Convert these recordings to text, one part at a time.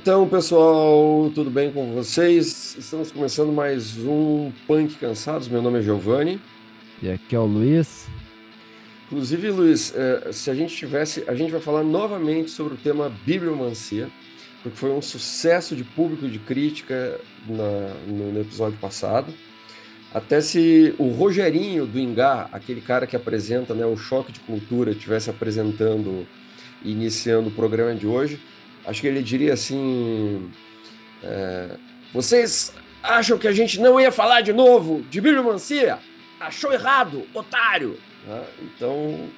Então, pessoal, tudo bem com vocês? Estamos começando mais um Punk Cansados. Meu nome é Giovanni. E aqui é o Luiz. Inclusive, Luiz, eh, se a gente tivesse, a gente vai falar novamente sobre o tema bibliomancia, porque foi um sucesso de público e de crítica na, no, no, episódio passado. Até se o Rogerinho do Ingá, aquele cara que apresenta né, o Choque de Cultura, estivesse apresentando e iniciando o programa de hoje, acho que ele diria assim: é, Vocês acham que a gente não ia falar de novo de bibliomancia? Achou errado, otário! Né? Então,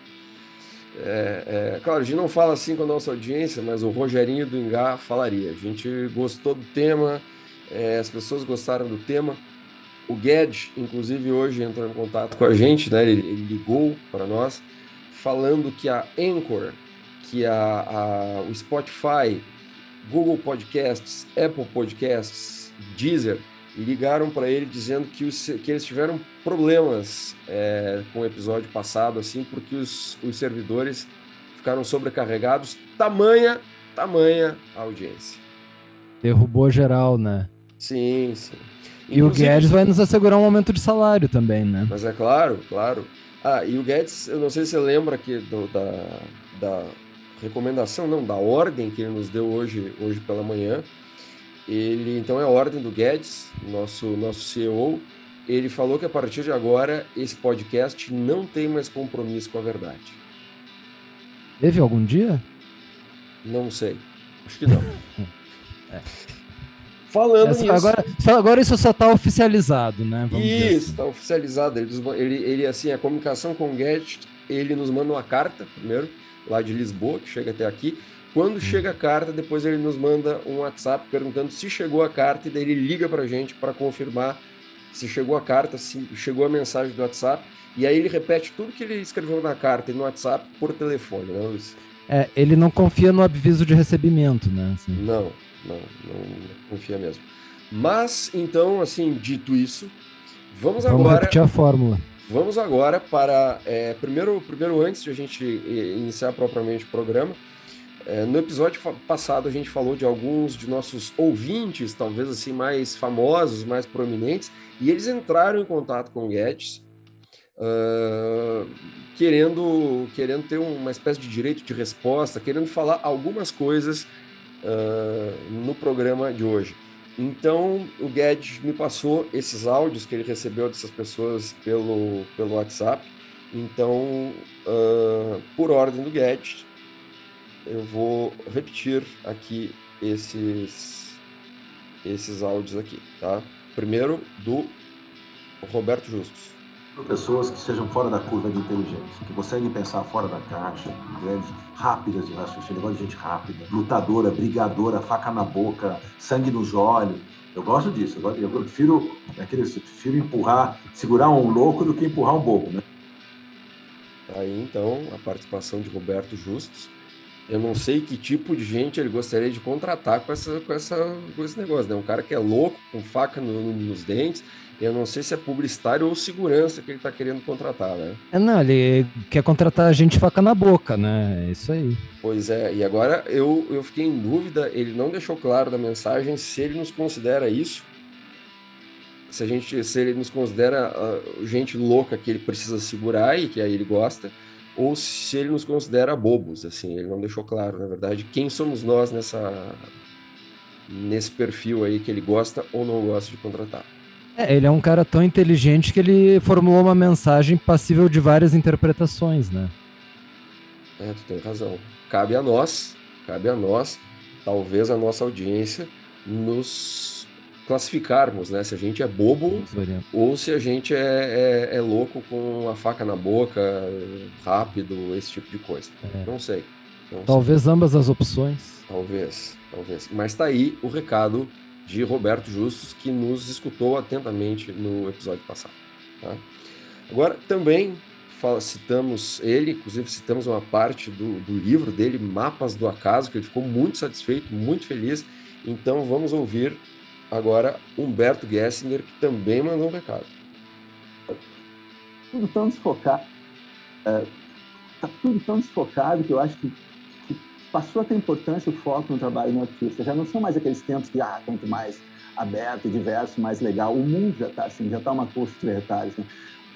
é, é, claro, a gente não fala assim com a nossa audiência, mas o Rogerinho do Ingá falaria. A gente gostou do tema, é, as pessoas gostaram do tema. O Guedes, inclusive, hoje entrou em contato com a gente, né? ele, ele ligou para nós, falando que a Anchor, que a, a, o Spotify, Google Podcasts, Apple Podcasts, Deezer, ligaram para ele dizendo que, os, que eles tiveram problemas é, com o episódio passado, assim, porque os, os servidores ficaram sobrecarregados, tamanha, tamanha audiência. Derrubou geral, né? Sim, sim. E Inclusive, o Guedes vai nos assegurar um aumento de salário também, né? Mas é claro, claro. Ah, e o Guedes, eu não sei se você lembra aqui do, da, da recomendação, não, da ordem que ele nos deu hoje, hoje pela manhã, ele então é a ordem do Guedes, nosso nosso CEO. Ele falou que a partir de agora esse podcast não tem mais compromisso com a verdade. Teve algum dia? Não sei. Acho que não. é. Falando Essa, nisso. Agora, agora isso só está oficializado, né? Vamos isso, está assim. oficializado. Ele, ele, ele, assim, a comunicação com o Guedes, ele nos manda uma carta, primeiro, lá de Lisboa, que chega até aqui, quando hum. chega a carta, depois ele nos manda um WhatsApp perguntando se chegou a carta e daí ele liga para a gente para confirmar se chegou a carta, se chegou a mensagem do WhatsApp. E aí ele repete tudo que ele escreveu na carta e no WhatsApp por telefone, né, Luiz? É, ele não confia no aviso de recebimento, né? Assim. Não, não, não, confia mesmo. Mas, então, assim, dito isso, vamos, vamos agora... repetir a fórmula. Vamos agora para... É, primeiro, primeiro, antes de a gente iniciar propriamente o programa, é, no episódio passado a gente falou de alguns de nossos ouvintes, talvez assim mais famosos, mais prominentes, e eles entraram em contato com o Guedes, uh, querendo, querendo ter uma espécie de direito de resposta, querendo falar algumas coisas uh, no programa de hoje. Então o Guedes me passou esses áudios que ele recebeu dessas pessoas pelo, pelo WhatsApp. Então, uh, por ordem do Guedes, eu vou repetir aqui esses, esses áudios aqui, tá? Primeiro do Roberto Justus. Pessoas que sejam fora da curva de inteligência, que conseguem pensar fora da caixa, grandes, rápidas de raciocínio, gosto de gente rápida, lutadora, brigadora, faca na boca, sangue nos olhos. Eu gosto disso, eu, gosto, eu prefiro, aquele, eu prefiro empurrar, segurar um louco do que empurrar um bobo, né? Aí então a participação de Roberto Justus. Eu não sei que tipo de gente ele gostaria de contratar com, essa, com, essa, com esse negócio, né? Um cara que é louco, com faca no, nos dentes. Eu não sei se é publicitário ou segurança que ele está querendo contratar, né? É, não, ele quer contratar a gente faca na boca, né? É isso aí. Pois é, e agora eu, eu fiquei em dúvida, ele não deixou claro da mensagem se ele nos considera isso, se a gente, se ele nos considera uh, gente louca que ele precisa segurar e que aí ele gosta, ou se ele nos considera bobos, assim, ele não deixou claro, na verdade, quem somos nós nessa nesse perfil aí que ele gosta ou não gosta de contratar. É, ele é um cara tão inteligente que ele formulou uma mensagem passível de várias interpretações, né? É, tu tem razão. Cabe a nós, cabe a nós, talvez a nossa audiência, nos classificarmos, né? Se a gente é bobo ou se a gente é, é, é, louco com a faca na boca, rápido, esse tipo de coisa. É. Não sei. Não talvez sei. ambas as opções. Talvez, talvez. Mas tá aí o recado de Roberto Justus, que nos escutou atentamente no episódio passado. Tá? Agora, também fala, citamos ele, inclusive citamos uma parte do, do livro dele, Mapas do Acaso, que ele ficou muito satisfeito, muito feliz. Então vamos ouvir Agora, Humberto Gessinger, que também mandou um recado. Tudo tão desfocado. É, tá tudo tão desfocado que eu acho que passou a ter importância o foco no trabalho no artista. Já não são mais aqueles tempos que, ah, quanto mais aberto, diverso, mais legal. O mundo já está assim, já está uma coxa de retalhos. Né?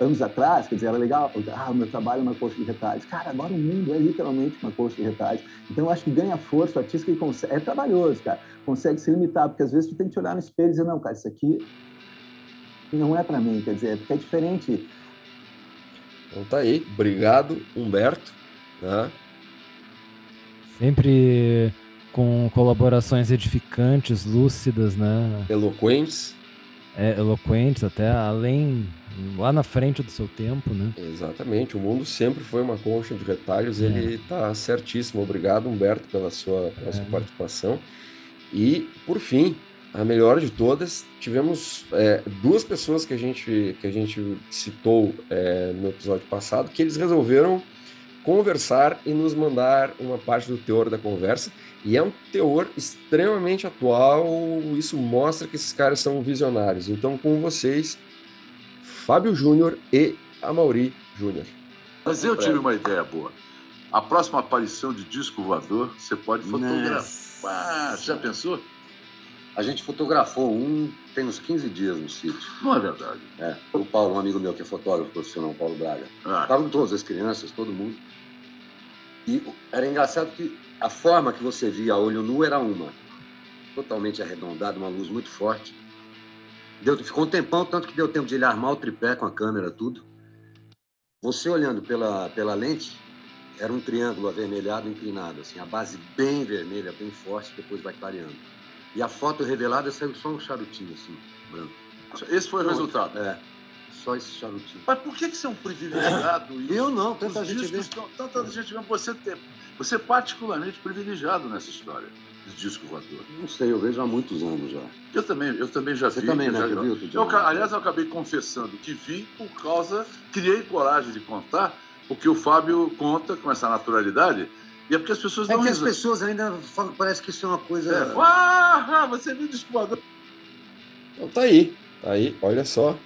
Anos atrás, quer dizer, era legal, ah, o meu trabalho é uma coxa de retalhos. Cara, agora o mundo é literalmente uma coxa de retalhos. Então eu acho que ganha força o artista que consegue. É trabalhoso, cara. Consegue se limitar, porque às vezes tu tem que te olhar no espelho e dizer, não, cara, isso aqui não é para mim, quer dizer, porque é diferente. Então tá aí, obrigado, Humberto. Né? Sempre com colaborações edificantes, lúcidas, né? Eloquentes. É, eloquentes, até além, lá na frente do seu tempo, né? Exatamente, o mundo sempre foi uma concha de retalhos, é. ele está certíssimo. Obrigado, Humberto, pela sua, pela é. sua participação. E, por fim, a melhor de todas, tivemos é, duas pessoas que a gente, que a gente citou é, no episódio passado, que eles resolveram conversar e nos mandar uma parte do teor da conversa. E é um teor extremamente atual, isso mostra que esses caras são visionários. Então, com vocês, Fábio Júnior e Amauri Júnior. Mas eu tive uma ideia boa. A próxima aparição de disco voador, você pode fotografar. Já pensou? A gente fotografou um tem uns 15 dias no sítio. Não é verdade? É. O Paulo, um amigo meu que é fotógrafo profissional, Paulo Braga. Ah. Estavam todas as crianças, todo mundo. E era engraçado que a forma que você via a olho nu era uma, totalmente arredondada, uma luz muito forte. Deu, ficou um tempão, tanto que deu tempo de ele armar o tripé com a câmera, tudo. Você olhando pela, pela lente, era um triângulo avermelhado inclinado, assim, a base bem vermelha, bem forte, depois vai clareando. E a foto revelada saiu só um charutinho, assim, branco. Esse foi o resultado? É só esse charutinho. Mas por que, que você é um privilegiado? Eu não, tanta gente vê. tanta gente vê. Você, tem, você é particularmente privilegiado nessa história de disco voador. Não sei, eu vejo há muitos anos já. Eu também, eu também já você vi. Você também, né? Já, viu, eu, aliás, eu acabei confessando que vi por causa, criei coragem de contar o que o Fábio conta com essa naturalidade. E é porque as pessoas é não... É que as pessoas ainda falam, parece que isso é uma coisa... É. Ah, você viu disco voador. Então tá aí, tá aí, olha só.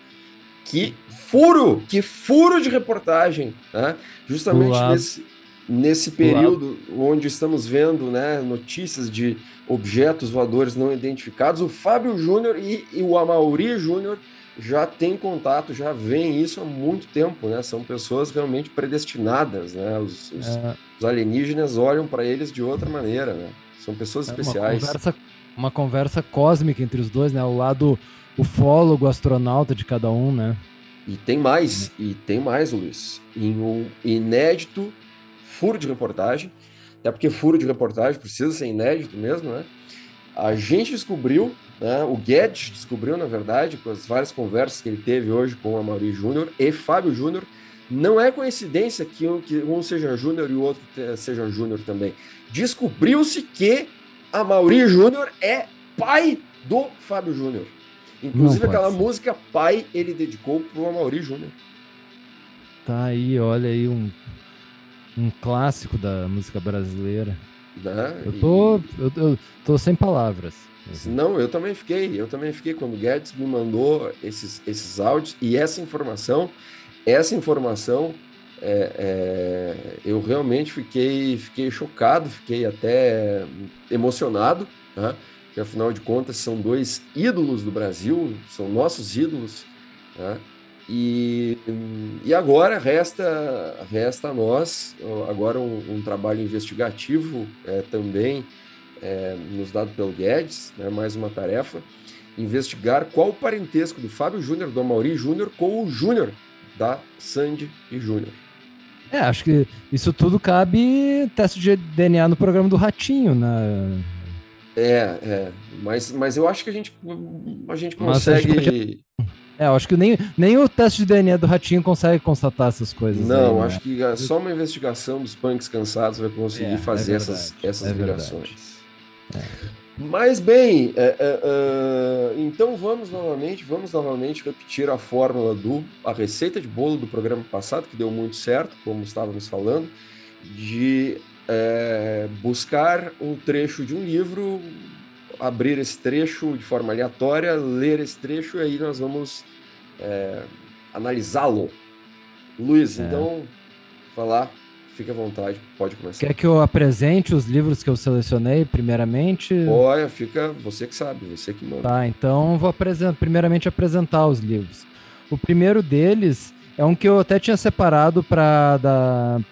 Que furo, que furo de reportagem, né? Justamente nesse, nesse período onde estamos vendo né, notícias de objetos voadores não identificados, o Fábio Júnior e, e, o Amauri Júnior já têm contato, já veem isso há muito tempo, né? São pessoas realmente predestinadas, né? Os, os, é. Os alienígenas olham para eles de outra maneira, né? São pessoas é especiais. Uma conversa, uma conversa cósmica entre os dois, né? O lado ufólogo, astronauta de cada um, né? E tem mais, e tem mais, Luiz. Em um inédito furo de reportagem, até porque furo de reportagem precisa ser inédito mesmo, né? A gente descobriu, né, o Guedes descobriu, na verdade, com as várias conversas que ele teve hoje com a Mauri Júnior e Fábio Júnior, não é coincidência que um, que um seja Júnior e o outro seja Júnior também. Descobriu-se que a Mauri Júnior é pai do Fábio Júnior. Inclusive aquela ser. música Pai ele dedicou pro Amaury Júnior. Tá aí, olha aí um, um clássico da música brasileira. Né? Eu, tô, e... eu, eu, tô sem palavras. Não, eu também fiquei. Eu também fiquei quando o Guedes me mandou esses, esses áudios e essa informação, essa informação, é, é, eu realmente fiquei, fiquei chocado, fiquei até emocionado. Né? que afinal de contas são dois ídolos do Brasil, são nossos ídolos, né? E, e agora resta, resta a nós agora um, um trabalho investigativo é, também é, nos dado pelo Guedes, né, mais uma tarefa, investigar qual o parentesco do Fábio Júnior, do Mauri Júnior, com o Júnior da Sandy e Júnior. É, acho que isso tudo cabe teste de DNA no programa do Ratinho, né? É, é. Mas, mas eu acho que a gente, a gente consegue. É, eu acho que nem, nem o teste de DNA do Ratinho consegue constatar essas coisas. Não, aí, né? acho que só uma investigação dos punks cansados vai conseguir é, fazer é essas, essas é ligações. É. Mas bem, é, é, então vamos novamente, vamos novamente repetir a fórmula do a receita de bolo do programa passado que deu muito certo, como estávamos falando, de é, buscar um trecho de um livro, abrir esse trecho de forma aleatória, ler esse trecho e aí nós vamos é, analisá-lo. Luiz, é. então, falar, fique à vontade, pode começar. Quer que eu apresente os livros que eu selecionei primeiramente? Olha, fica você que sabe, você que manda. Tá, então vou apresentar, primeiramente apresentar os livros. O primeiro deles é um que eu até tinha separado para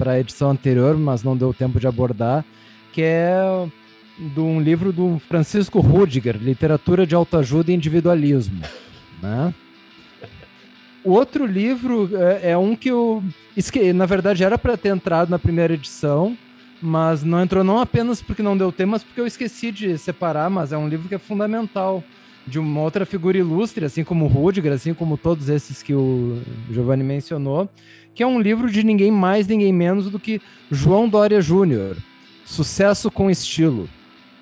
a edição anterior, mas não deu tempo de abordar, que é de um livro do Francisco Rudiger, Literatura de Autoajuda e Individualismo. Né? O outro livro é, é um que eu. Esque... Na verdade, era para ter entrado na primeira edição, mas não entrou não apenas porque não deu tempo, mas porque eu esqueci de separar. Mas é um livro que é fundamental de uma outra figura ilustre, assim como Rudiger, assim como todos esses que o Giovanni mencionou, que é um livro de ninguém mais, ninguém menos do que João Dória Júnior. Sucesso com estilo.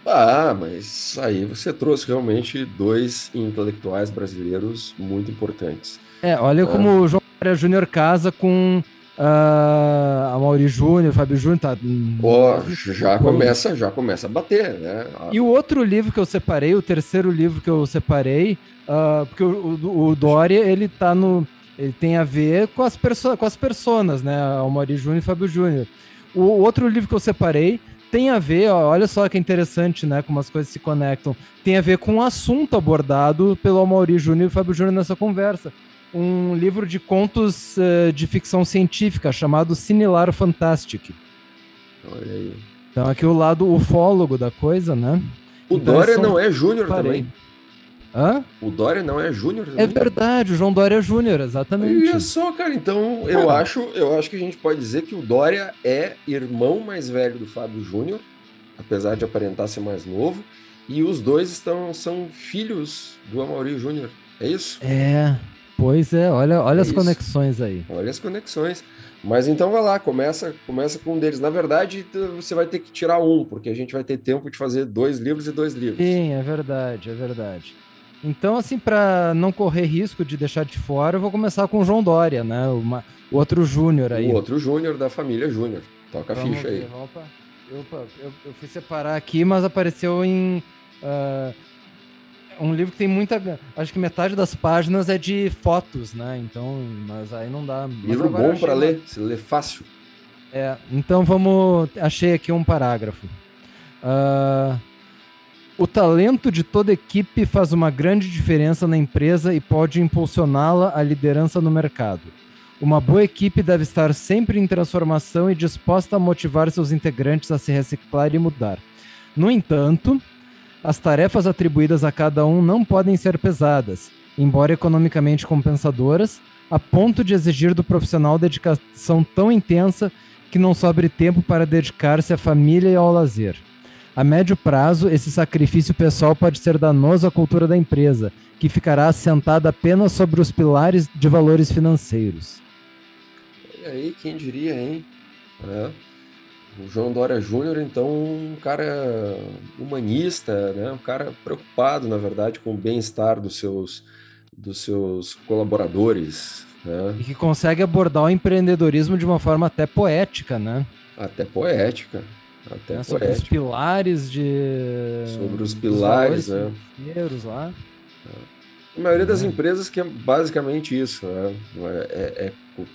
Ah, mas aí você trouxe realmente dois intelectuais brasileiros muito importantes. É, olha é. como o João Maria Júnior casa com uh, a Mauri Júnior, Fábio Júnior, tá. Oh, já começa, já começa a bater, né? E o outro livro que eu separei, o terceiro livro que eu separei, uh, porque o, o, o, Dória, ele tá no. Ele tem a ver com as, perso com as personas, né? O Mauri Júnior e Fábio Júnior. O outro livro que eu separei tem a ver, ó, olha só que interessante, né? Como as coisas se conectam. Tem a ver com o assunto abordado pelo Amaury Júnior e Fábio Júnior nessa conversa um livro de contos uh, de ficção científica chamado Similar Fantastic. Olha aí. Então aqui o lado ufólogo da coisa, né? O então, Dória não é Júnior também. Hã? O Dória não é Júnior É verdade, o João Dória é Júnior, exatamente. Olha só, cara, então eu acho, eu acho que a gente pode dizer que o Dória é irmão mais velho do Fábio Júnior, apesar de aparentar ser mais novo, e os dois estão são filhos do Amaury Júnior. É isso? É, Pois é, olha, olha é as isso. conexões aí. Olha as conexões. Mas então vai lá, começa, começa com um deles. Na verdade, você vai ter que tirar um, porque a gente vai ter tempo de fazer dois livros e dois livros. Sim, é verdade, é verdade. Então, assim, para não correr risco de deixar de fora, eu vou começar com o João Dória, né? Uma, o outro Júnior aí. O outro Júnior da família Júnior. Toca a ficha ver, aí. Opa. Opa, eu, eu, fui separar aqui, mas apareceu em. Uh, um livro que tem muita. Acho que metade das páginas é de fotos, né? Então, mas aí não dá. Livro bom para ler, se ler fácil. É, então vamos. Achei aqui um parágrafo. Uh, o talento de toda equipe faz uma grande diferença na empresa e pode impulsioná-la à liderança no mercado. Uma boa equipe deve estar sempre em transformação e disposta a motivar seus integrantes a se reciclar e mudar. No entanto, as tarefas atribuídas a cada um não podem ser pesadas, embora economicamente compensadoras, a ponto de exigir do profissional dedicação tão intensa que não sobre tempo para dedicar-se à família e ao lazer. A médio prazo, esse sacrifício pessoal pode ser danoso à cultura da empresa, que ficará assentada apenas sobre os pilares de valores financeiros. E aí, quem diria, hein? É. O João Dória Júnior, então, um cara humanista, né? um cara preocupado, na verdade, com o bem-estar dos seus, dos seus colaboradores. Né? E que consegue abordar o empreendedorismo de uma forma até poética, né? Até poética. Até é, sobre os pilares de. Sobre os pilares, né? lá. É. A maioria das empresas que é basicamente isso, né? É, é,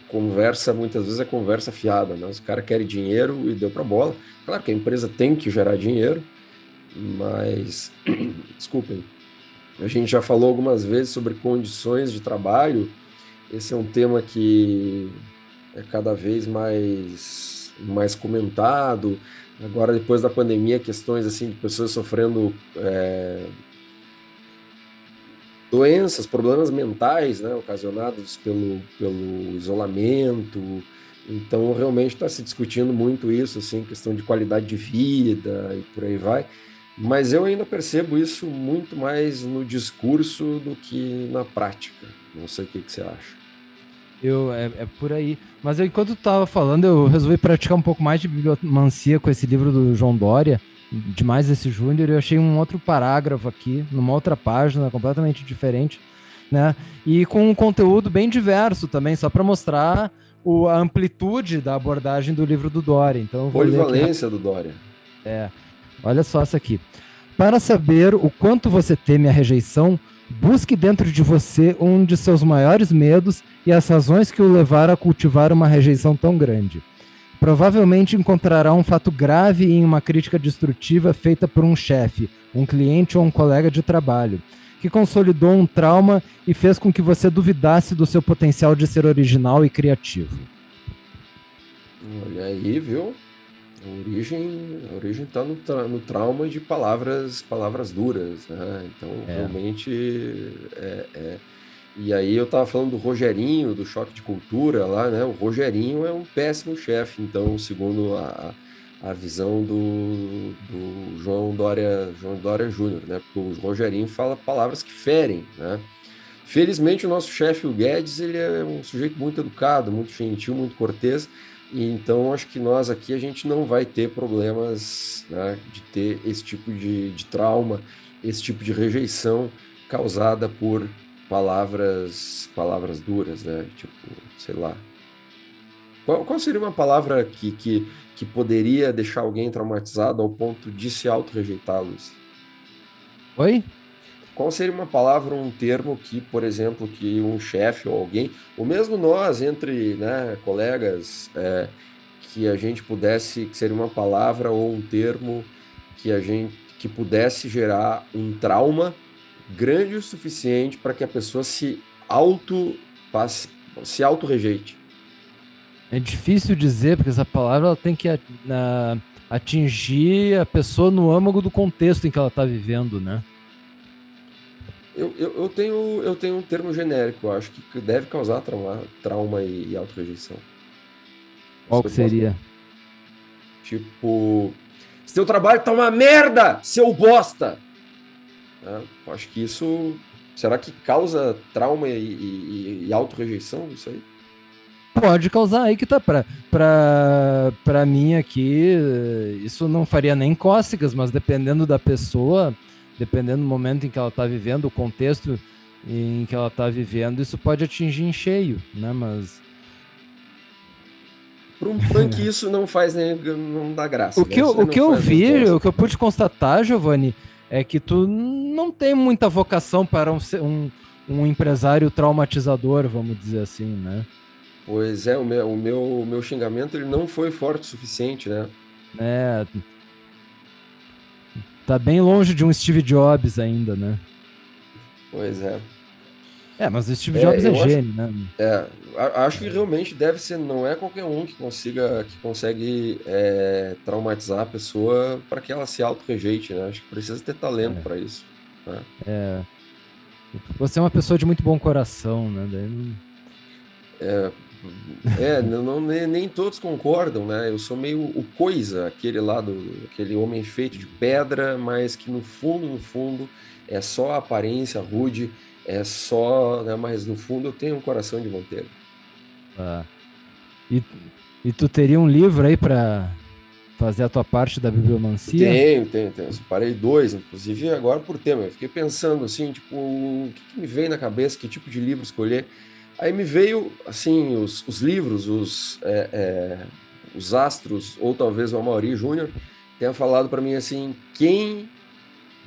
conversa, muitas vezes é conversa fiada, né? Os caras querem dinheiro e deu para bola. Claro que a empresa tem que gerar dinheiro, mas, desculpem, a gente já falou algumas vezes sobre condições de trabalho. Esse é um tema que é cada vez mais, mais comentado. Agora, depois da pandemia, questões assim de pessoas sofrendo é, doenças, problemas mentais, né, ocasionados pelo, pelo isolamento. Então, realmente está se discutindo muito isso, assim, questão de qualidade de vida e por aí vai. Mas eu ainda percebo isso muito mais no discurso do que na prática. Não sei o que, que você acha. Eu, é, é por aí. Mas eu, enquanto tu estava falando, eu resolvi praticar um pouco mais de bibliomancia com esse livro do João Dória demais esse Júnior. Eu achei um outro parágrafo aqui, numa outra página, completamente diferente, né? E com um conteúdo bem diverso também, só para mostrar o, a amplitude da abordagem do livro do Dória. Então, Polivalência do Dória. É. Olha só isso aqui. Para saber o quanto você teme a rejeição, busque dentro de você um de seus maiores medos e as razões que o levaram a cultivar uma rejeição tão grande. Provavelmente encontrará um fato grave em uma crítica destrutiva feita por um chefe, um cliente ou um colega de trabalho, que consolidou um trauma e fez com que você duvidasse do seu potencial de ser original e criativo. Olha aí, viu? A origem, a origem está no, tra no trauma de palavras, palavras duras, né? Então, é. realmente, é, é e aí eu tava falando do Rogerinho, do Choque de Cultura lá, né? O Rogerinho é um péssimo chefe, então, segundo a, a visão do, do João Dória, João Dória Júnior, né? Porque o Rogerinho fala palavras que ferem, né? Felizmente o nosso chefe, o Guedes, ele é um sujeito muito educado, muito gentil, muito cortês, e então acho que nós aqui a gente não vai ter problemas né, de ter esse tipo de, de trauma, esse tipo de rejeição causada por palavras palavras duras, né? Tipo, sei lá. Qual, qual seria uma palavra que, que, que poderia deixar alguém traumatizado ao ponto de se auto-rejeitar, Luiz? Oi? Qual seria uma palavra ou um termo que, por exemplo, que um chefe ou alguém, ou mesmo nós, entre né, colegas, é, que a gente pudesse, que seria uma palavra ou um termo que a gente que pudesse gerar um trauma grande o suficiente para que a pessoa se auto passe, se auto rejeite. É difícil dizer porque essa palavra ela tem que atingir a pessoa no âmago do contexto em que ela está vivendo, né? Eu, eu, eu, tenho, eu tenho um termo genérico, eu acho que deve causar trauma, trauma e, e auto-rejeição. Qual que seria? Tipo, seu trabalho tá uma merda, seu bosta! Né? Acho que isso. Será que causa trauma e, e, e auto-rejeição isso aí? Pode causar aí que tá pra, pra, pra mim aqui, isso não faria nem cócegas, mas dependendo da pessoa, dependendo do momento em que ela tá vivendo, o contexto em que ela tá vivendo, isso pode atingir em cheio, né? Mas. Para um punk isso não faz nem. não dá graça. O né? que, eu, o que eu vi, o que eu pude constatar, Giovanni, é que tu não tem muita vocação para um, um, um empresário traumatizador, vamos dizer assim, né? Pois é, o meu, o meu, o meu xingamento ele não foi forte o suficiente, né? É. Tá bem longe de um Steve Jobs ainda, né? Pois é. É, mas o Steve Jobs é, é gênio, acho, né? É, acho que realmente deve ser, não é qualquer um que consiga, que consegue é, traumatizar a pessoa para que ela se auto-rejeite, né? Acho que precisa ter talento é. para isso. Né? É. Você é uma pessoa de muito bom coração, né? Daí... É, é não, não, nem todos concordam, né? Eu sou meio o coisa, aquele lado, aquele homem feito de pedra, mas que no fundo, no fundo, é só a aparência rude é só, né, mas no fundo eu tenho um coração de manteiga. Ah. E, e tu teria um livro aí para fazer a tua parte da bibliomancia? Tenho, tenho, tenho. Eu separei dois, inclusive agora por tema. Eu fiquei pensando assim, tipo, o que, que me veio na cabeça, que tipo de livro escolher. Aí me veio, assim, os, os livros, os, é, é, os astros, ou talvez o Amaury Júnior, tenha falado para mim assim, quem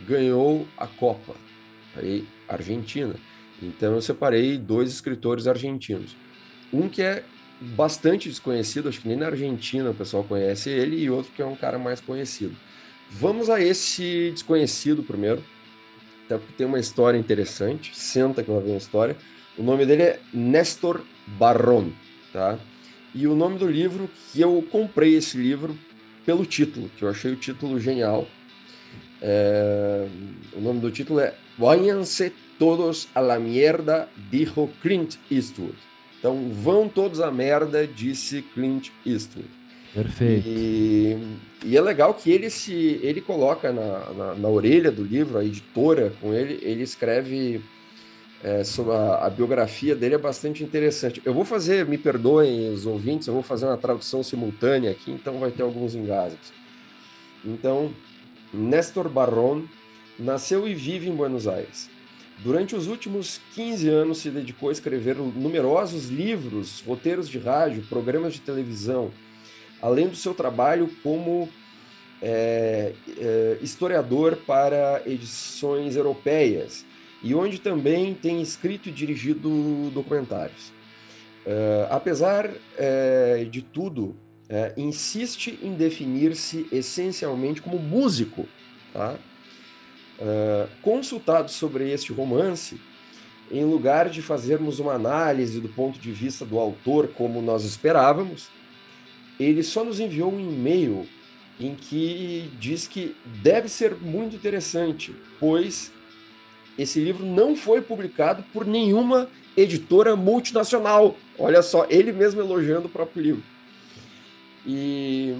ganhou a Copa? Aí Argentina. Então eu separei dois escritores argentinos. Um que é bastante desconhecido, acho que nem na Argentina o pessoal conhece ele, e outro que é um cara mais conhecido. Vamos a esse desconhecido primeiro, até porque tem uma história interessante. Senta que lá vem a história. O nome dele é Néstor Barron, tá? E o nome do livro, que eu comprei esse livro pelo título, que eu achei o título genial. É... O nome do título é Váyanse todos a la mierda, dijo Clint Eastwood. Então, vão todos a merda, disse Clint Eastwood. Perfeito. E, e, é legal que ele se ele coloca na, na, na, orelha do livro, a editora com ele, ele escreve é, sobre a, a, biografia dele, é bastante interessante. Eu vou fazer, me perdoem os ouvintes, eu vou fazer uma tradução simultânea aqui, então vai ter alguns engasgos. Então, Néstor Barron nasceu e vive em Buenos Aires. Durante os últimos 15 anos se dedicou a escrever numerosos livros, roteiros de rádio, programas de televisão, além do seu trabalho como é, é, historiador para edições europeias, e onde também tem escrito e dirigido documentários. É, apesar é, de tudo, é, insiste em definir-se essencialmente como músico. Tá? Consultado sobre este romance, em lugar de fazermos uma análise do ponto de vista do autor como nós esperávamos, ele só nos enviou um e-mail em que diz que deve ser muito interessante, pois esse livro não foi publicado por nenhuma editora multinacional. Olha só, ele mesmo elogiando o próprio livro. E,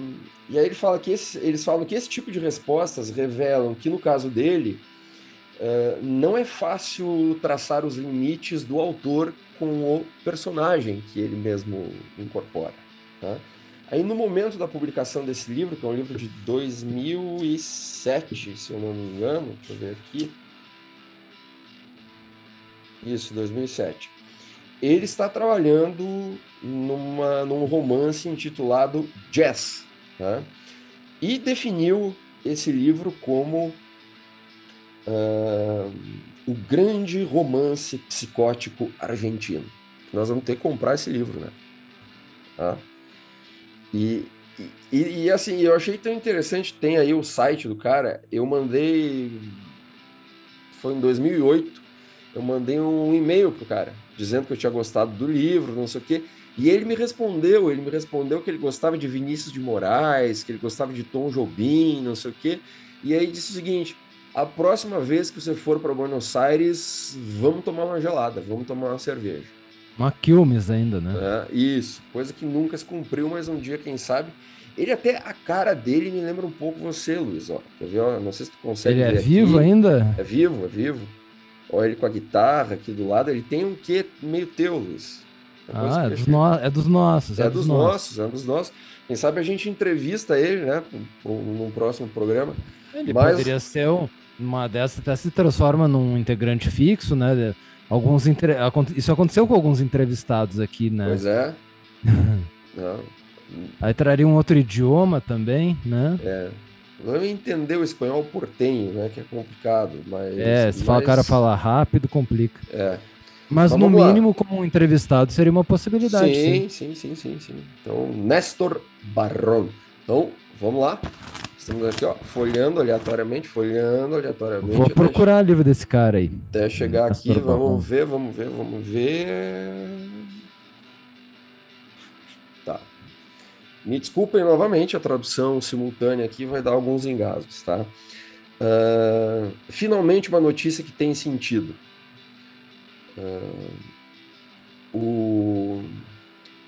e aí ele fala que esse, eles falam que esse tipo de respostas revelam que, no caso dele, uh, não é fácil traçar os limites do autor com o personagem que ele mesmo incorpora. Tá? Aí, no momento da publicação desse livro, que é um livro de 2007, se eu não me engano, deixa eu ver aqui. Isso, 2007 ele está trabalhando numa, num romance intitulado Jazz, né? e definiu esse livro como uh, o grande romance psicótico argentino. Nós vamos ter que comprar esse livro, né? Tá? E, e, e, assim, eu achei tão interessante, tem aí o site do cara, eu mandei, foi em 2008, eu mandei um e-mail pro cara, dizendo que eu tinha gostado do livro, não sei o quê. E ele me respondeu, ele me respondeu que ele gostava de Vinícius de Moraes, que ele gostava de Tom Jobim, não sei o quê. E aí disse o seguinte: a próxima vez que você for para Buenos Aires, vamos tomar uma gelada, vamos tomar uma cerveja. Uma Quilmes ainda, né? É, isso, coisa que nunca se cumpriu, mas um dia, quem sabe. Ele até, a cara dele me lembra um pouco você, Luiz, ó. Quer ver? Não sei se tu consegue Ele é vivo aqui. ainda? É vivo, é vivo. Olha ele com a guitarra aqui do lado, ele tem um quê meio teu, Luiz. Ah, é dos, no... é dos, nossos. É, é dos, dos nossos. nossos, é dos nossos. Quem sabe a gente entrevista ele, né, num próximo programa. Ele Mas... poderia ser um, uma dessas, até se transforma num integrante fixo, né? Alguns entre... Isso aconteceu com alguns entrevistados aqui, né? Pois é. Aí traria um outro idioma também, né? É. Não entender o espanhol portenho, né? Que é complicado, mas... É, se mas... o cara falar rápido, complica. É. Mas, no mínimo, lá. como um entrevistado, seria uma possibilidade. Sim, sim, sim, sim, sim. Então, Néstor Barron. Então, vamos lá. Estamos aqui, ó, folhando aleatoriamente, folhando aleatoriamente. Vou procurar o livro desse cara aí. Até chegar aqui, Barron. vamos ver, vamos ver, vamos ver. Me desculpem novamente, a tradução simultânea aqui vai dar alguns engasgos, tá? Uh, finalmente uma notícia que tem sentido. Uh, o,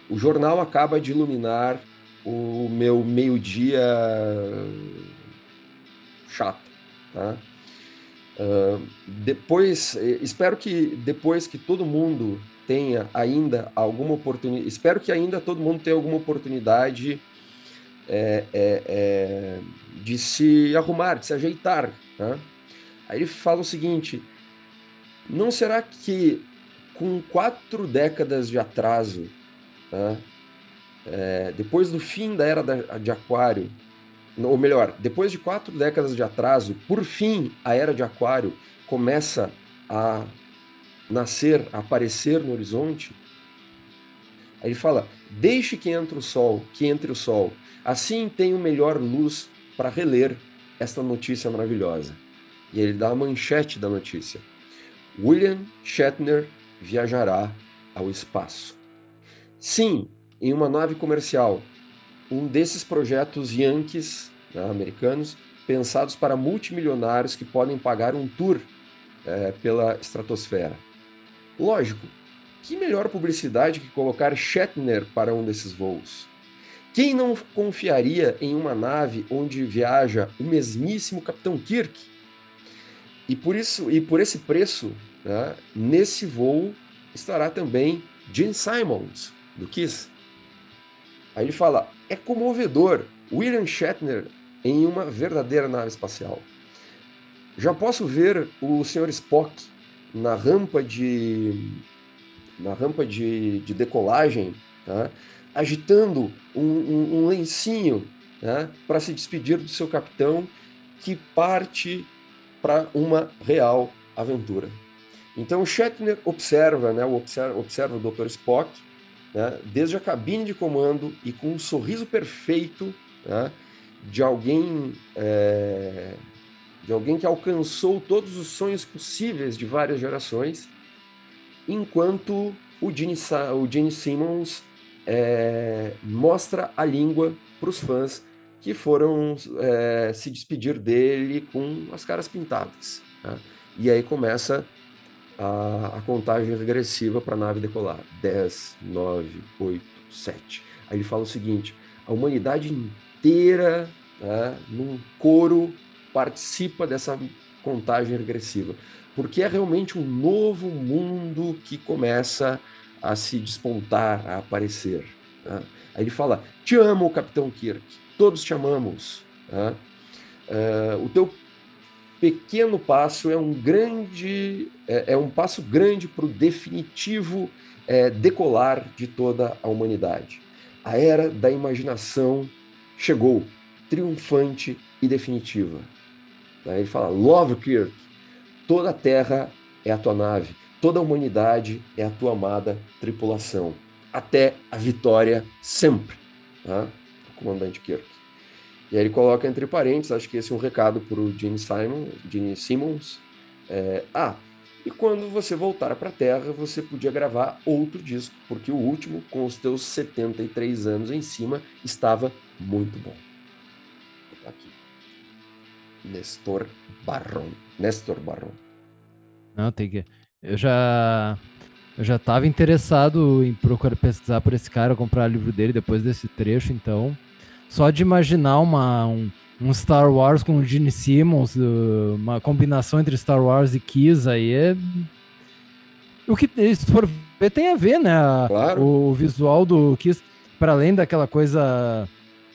o jornal acaba de iluminar o meu meio-dia chato. Tá? Uh, depois, espero que depois que todo mundo tenha ainda alguma oportunidade, espero que ainda todo mundo tenha alguma oportunidade é, é, é, de se arrumar, de se ajeitar. Tá? Aí ele fala o seguinte: não será que com quatro décadas de atraso, tá? é, depois do fim da era de Aquário, ou melhor, depois de quatro décadas de atraso, por fim a era de Aquário começa a nascer, aparecer no horizonte? Aí ele fala: deixe que entre o sol, que entre o sol. Assim tenho melhor luz para reler esta notícia maravilhosa. E ele dá a manchete da notícia. William Shatner viajará ao espaço. Sim, em uma nave comercial, um desses projetos Yankees né, americanos pensados para multimilionários que podem pagar um tour é, pela estratosfera. Lógico, que melhor publicidade que colocar Shatner para um desses voos? Quem não confiaria em uma nave onde viaja o mesmíssimo Capitão Kirk? E por isso e por esse preço, né, nesse voo estará também Gene Simons do Kiss. Aí ele fala: é comovedor William Shatner em uma verdadeira nave espacial. Já posso ver o Sr. Spock na rampa de na rampa de, de decolagem, tá? agitando um, um, um lencinho né? para se despedir do seu capitão que parte para uma real aventura. Então o Shatner observa, né, observa, observa o Dr. Spock né, desde a cabine de comando e com um sorriso perfeito né, de alguém é, de alguém que alcançou todos os sonhos possíveis de várias gerações, enquanto o Gene, o Gene Simmons é, mostra a língua para os fãs que foram é, se despedir dele com as caras pintadas. Né? E aí começa a, a contagem regressiva para a nave decolar. 10, 9, 8, 7. Aí ele fala o seguinte: a humanidade inteira, né, num coro, participa dessa contagem regressiva. Porque é realmente um novo mundo que começa a se despontar, a aparecer. Né? Aí ele fala: Te amo, Capitão Kirk, todos te amamos. Né? Uh, o teu pequeno passo é um grande, é, é um passo grande para o definitivo é, decolar de toda a humanidade. A era da imaginação chegou, triunfante e definitiva. Aí ele fala: Love Kirk, toda a terra é a tua nave, toda a humanidade é a tua amada tripulação. Até a vitória sempre. Tá? O comandante Kirk. E aí ele coloca entre parênteses, acho que esse é um recado para o Gene, Simon, Gene Simmons. É, ah, e quando você voltar para a Terra, você podia gravar outro disco, porque o último, com os teus 73 anos em cima, estava muito bom. Tá aqui. Nestor Barron. Nestor Barron. Não, tem que. Eu já. Eu já estava interessado em procurar pesquisar por esse cara, comprar o livro dele depois desse trecho, então. Só de imaginar uma, um, um Star Wars com o Gene Simmons, uh, uma combinação entre Star Wars e Kiss aí é. O que, se for ver, tem a ver, né? Claro. O visual do Kiss, para além daquela coisa.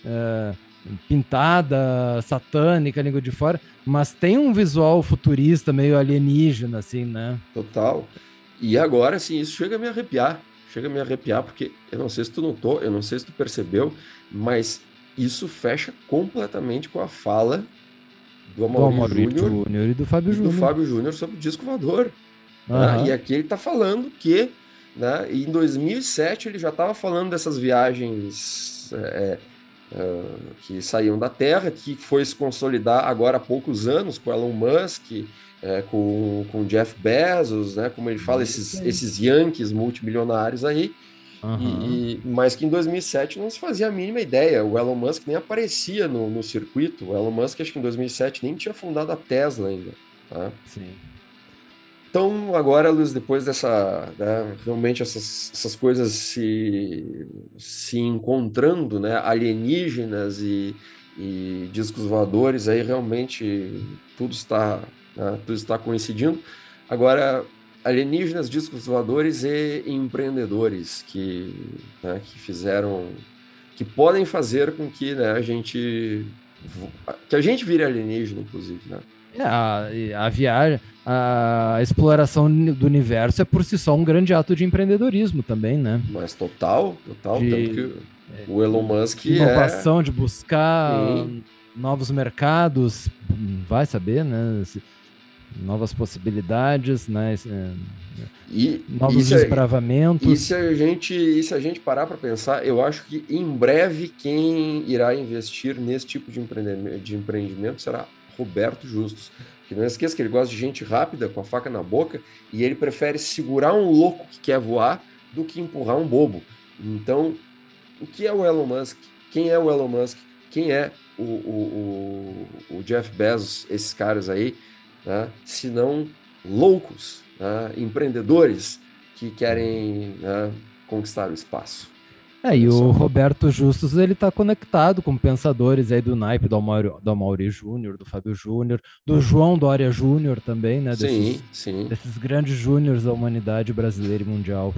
Uh, pintada, satânica, língua de fora, mas tem um visual futurista, meio alienígena, assim, né? Total. E agora, assim, isso chega a me arrepiar. Chega a me arrepiar, porque eu não sei se tu notou, eu não sei se tu percebeu, mas isso fecha completamente com a fala do Amaury Júnior e do Fábio Júnior. Do Fábio Júnior sobre o disco voador. Né? E aqui ele está falando que né, em 2007 ele já estava falando dessas viagens é, uh, que saíam da Terra, que foi se consolidar agora há poucos anos com Elon Musk, é, com, com Jeff Bezos, né, como ele fala, esses, esses Yankees multimilionários aí, uhum. e, e, mas que em 2007 não se fazia a mínima ideia, o Elon Musk nem aparecia no, no circuito, o Elon Musk acho que em 2007 nem tinha fundado a Tesla ainda. Tá? Sim. Então, agora, Luiz, depois dessa, né, realmente essas, essas coisas se, se encontrando, né, alienígenas e, e discos voadores, aí realmente tudo está, né, tudo está coincidindo. Agora, alienígenas, discos voadores e empreendedores que, né, que fizeram, que podem fazer com que né, a gente, que a gente vire alienígena, inclusive, né? É, a, a viagem, a exploração do universo é por si só um grande ato de empreendedorismo também, né? Mas total, total. De, tanto que o Elon Musk de inovação, é... de buscar Sim. novos mercados, vai saber, né? Novas possibilidades, né? É, e, novos e desbravamentos. E se a gente, e se a gente parar para pensar, eu acho que em breve quem irá investir nesse tipo de empreendimento, de empreendimento será Roberto Justus. Que não esqueça que ele gosta de gente rápida, com a faca na boca, e ele prefere segurar um louco que quer voar do que empurrar um bobo. Então, o que é o Elon Musk? Quem é o Elon Musk? Quem é o, o, o, o Jeff Bezos, esses caras aí, né? se não loucos, né? empreendedores que querem né? conquistar o espaço. É, e o Roberto Justus, ele tá conectado com pensadores aí do naipe do Amaury, do Amaury Júnior, do Fábio Júnior, do João Dória Júnior também, né? Desses, sim, sim. Desses grandes júniores da humanidade brasileira e mundial.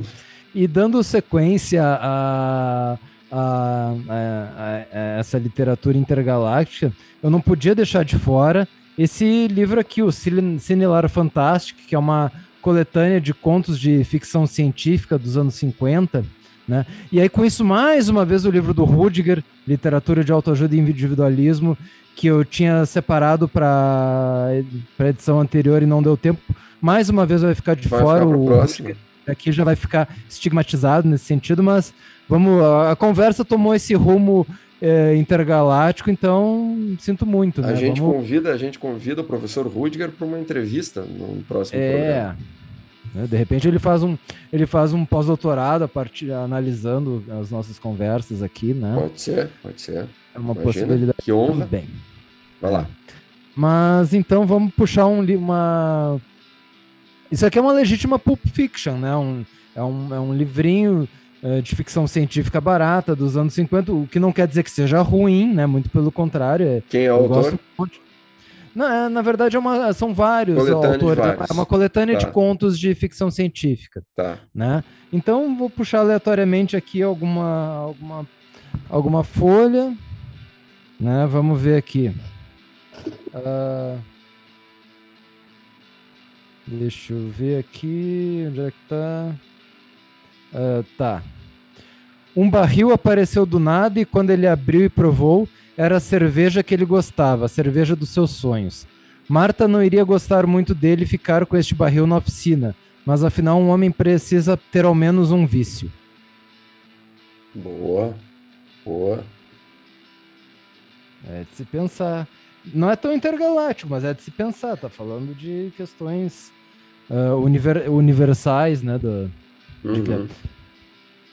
E dando sequência a, a, a, a essa literatura intergaláctica, eu não podia deixar de fora esse livro aqui, o Cinelar Fantastic, que é uma coletânea de contos de ficção científica dos anos 50, né? E aí, com isso, mais uma vez, o livro do Rudiger, Literatura de Autoajuda e Individualismo, que eu tinha separado para a edição anterior e não deu tempo. Mais uma vez vai ficar de vai fora ficar o. Próximo. aqui já vai ficar estigmatizado nesse sentido, mas vamos. A, a conversa tomou esse rumo é, intergaláctico, então sinto muito. A né? gente vamos... convida, a gente convida o professor Rudiger para uma entrevista no próximo é, programa. Né? De repente ele faz um, ele faz um pós-doutorado a partir analisando as nossas conversas aqui, né? Pode ser, pode ser. É uma Imagina, possibilidade. Que honra. Bem. Vai lá. Mas então vamos puxar um uma. Isso aqui é uma legítima Pulp Fiction, né? Um, é, um, é um livrinho uh, de ficção científica barata dos anos 50, o que não quer dizer que seja ruim, né? Muito pelo contrário. É, Quem é o autor? Gosto... Não, é, na verdade, é uma, são vários coletânea autores. Vários. É uma coletânea tá. de contos de ficção científica. Tá. Né? Então, vou puxar aleatoriamente aqui alguma, alguma, alguma folha. Né? Vamos ver aqui. Uh, deixa eu ver aqui. Onde é que tá? Uh, tá. Um barril apareceu do nada e quando ele abriu e provou, era a cerveja que ele gostava, a cerveja dos seus sonhos. Marta não iria gostar muito dele ficar com este barril na oficina, mas afinal um homem precisa ter ao menos um vício. Boa, boa. É de se pensar. Não é tão intergaláctico, mas é de se pensar. Tá falando de questões uh, univer universais, né? Do, uhum.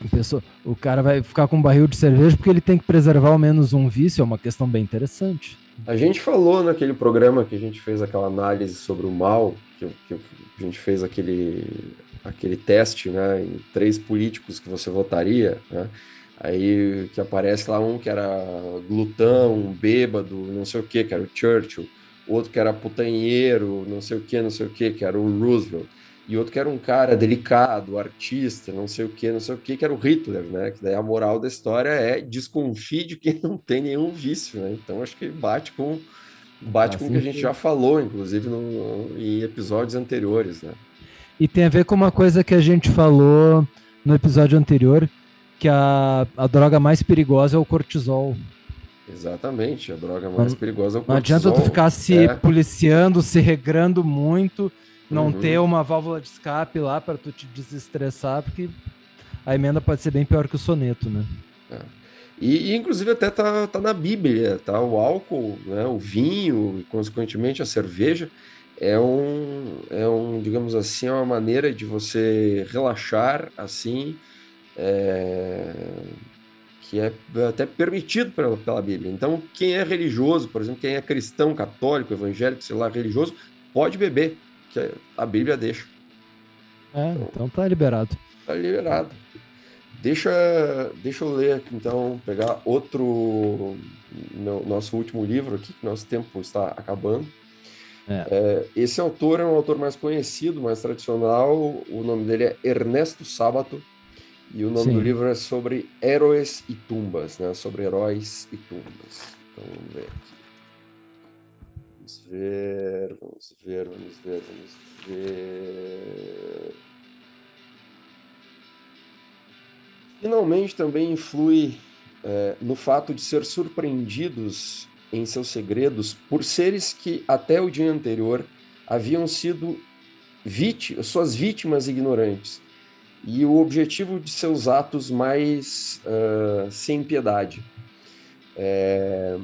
Pessoa, o cara vai ficar com um barril de cerveja porque ele tem que preservar ao menos um vício, é uma questão bem interessante. A gente falou naquele programa que a gente fez aquela análise sobre o mal, que, que a gente fez aquele, aquele teste, né, em três políticos que você votaria, né, aí que aparece lá um que era glutão, um bêbado, não sei o que, que era o Churchill, outro que era putanheiro, não sei o que, não sei o que, que era o Roosevelt e outro que era um cara delicado, artista, não sei o que, não sei o que, que era o Hitler, né? Que daí a moral da história é desconfie de quem não tem nenhum vício, né? Então acho que bate com bate ah, com o que a gente já falou, inclusive no, em episódios anteriores, né? E tem a ver com uma coisa que a gente falou no episódio anterior, que a, a droga mais perigosa é o cortisol. Exatamente, a droga mais não, perigosa é o cortisol. Não adianta tu ficar se é. policiando, se regrando muito não uhum. ter uma válvula de escape lá para tu te desestressar, porque a emenda pode ser bem pior que o soneto, né? É. E, e, inclusive até tá, tá na Bíblia, tá? O álcool, né? o vinho e consequentemente a cerveja é um, é um, digamos assim, é uma maneira de você relaxar assim, é, que é até permitido pela, pela Bíblia. Então, quem é religioso, por exemplo, quem é cristão, católico, evangélico, sei lá, religioso, pode beber que a Bíblia deixa. É, então, então tá liberado. Tá liberado. Deixa, deixa eu ler aqui, então, pegar outro, no, nosso último livro aqui, que nosso tempo está acabando. É. É, esse autor é um autor mais conhecido, mais tradicional. O nome dele é Ernesto Sábato. E o nome Sim. do livro é sobre heróis e tumbas, né? Sobre heróis e tumbas. Então vamos ver aqui. Vamos ver, vamos ver, vamos ver, vamos ver. Finalmente também influi é, no fato de ser surpreendidos em seus segredos por seres que até o dia anterior haviam sido vítimas, suas vítimas ignorantes e o objetivo de seus atos mais uh, sem piedade. É,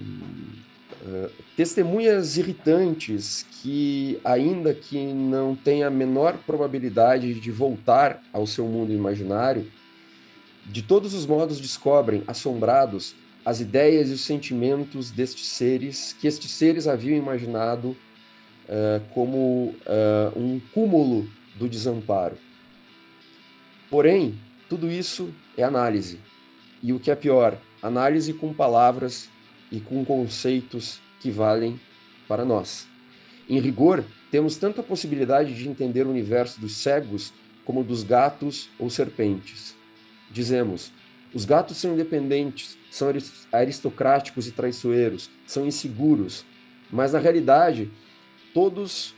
uh, testemunhas irritantes que, ainda que não tenha a menor probabilidade de voltar ao seu mundo imaginário, de todos os modos descobrem, assombrados, as ideias e os sentimentos destes seres, que estes seres haviam imaginado uh, como uh, um cúmulo do desamparo. Porém, tudo isso é análise. E o que é pior, análise com palavras e com conceitos que valem para nós. Em rigor, temos tanto a possibilidade de entender o universo dos cegos como dos gatos ou serpentes. Dizemos: os gatos são independentes, são aristocráticos e traiçoeiros, são inseguros, mas na realidade, todos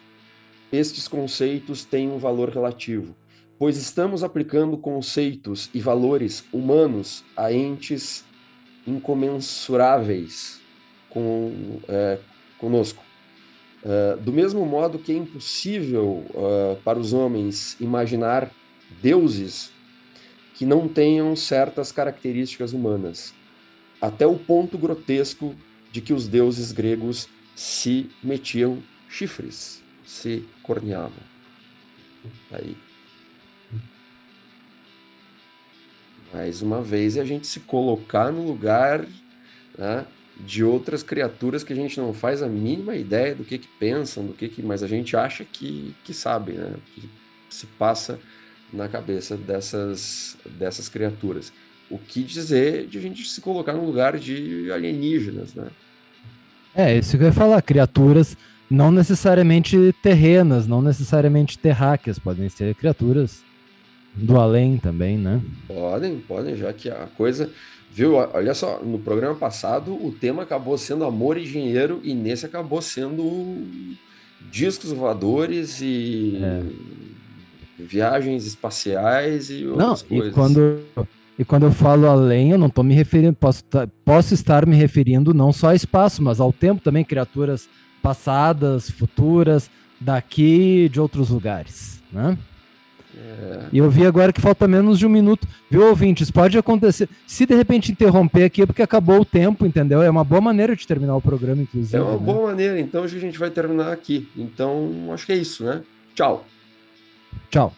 estes conceitos têm um valor relativo, pois estamos aplicando conceitos e valores humanos a entes incomensuráveis com, é, conosco. Uh, do mesmo modo que é impossível uh, para os homens imaginar deuses que não tenham certas características humanas, até o ponto grotesco de que os deuses gregos se metiam chifres, se corneavam. Aí. Mais uma vez, é a gente se colocar no lugar né, de outras criaturas que a gente não faz a mínima ideia do que, que pensam, do que, que mas a gente acha que, que sabe, né? Que se passa na cabeça dessas, dessas criaturas. O que dizer de a gente se colocar no lugar de alienígenas, né? É, isso que eu ia falar, criaturas não necessariamente terrenas, não necessariamente terráqueas, podem ser criaturas do além também, né? Podem, podem, já que a coisa. Viu? Olha só, no programa passado o tema acabou sendo amor e dinheiro, e nesse acabou sendo discos voadores e é. viagens espaciais e outras não, coisas. E quando, e quando eu falo além, eu não estou me referindo, posso, posso estar me referindo não só ao espaço, mas ao tempo também, criaturas passadas, futuras, daqui de outros lugares, né? É. E eu vi agora que falta menos de um minuto. Viu, ouvintes? Pode acontecer. Se de repente interromper aqui é porque acabou o tempo, entendeu? É uma boa maneira de terminar o programa, inclusive. É uma né? boa maneira. Então hoje a gente vai terminar aqui. Então acho que é isso, né? Tchau. Tchau.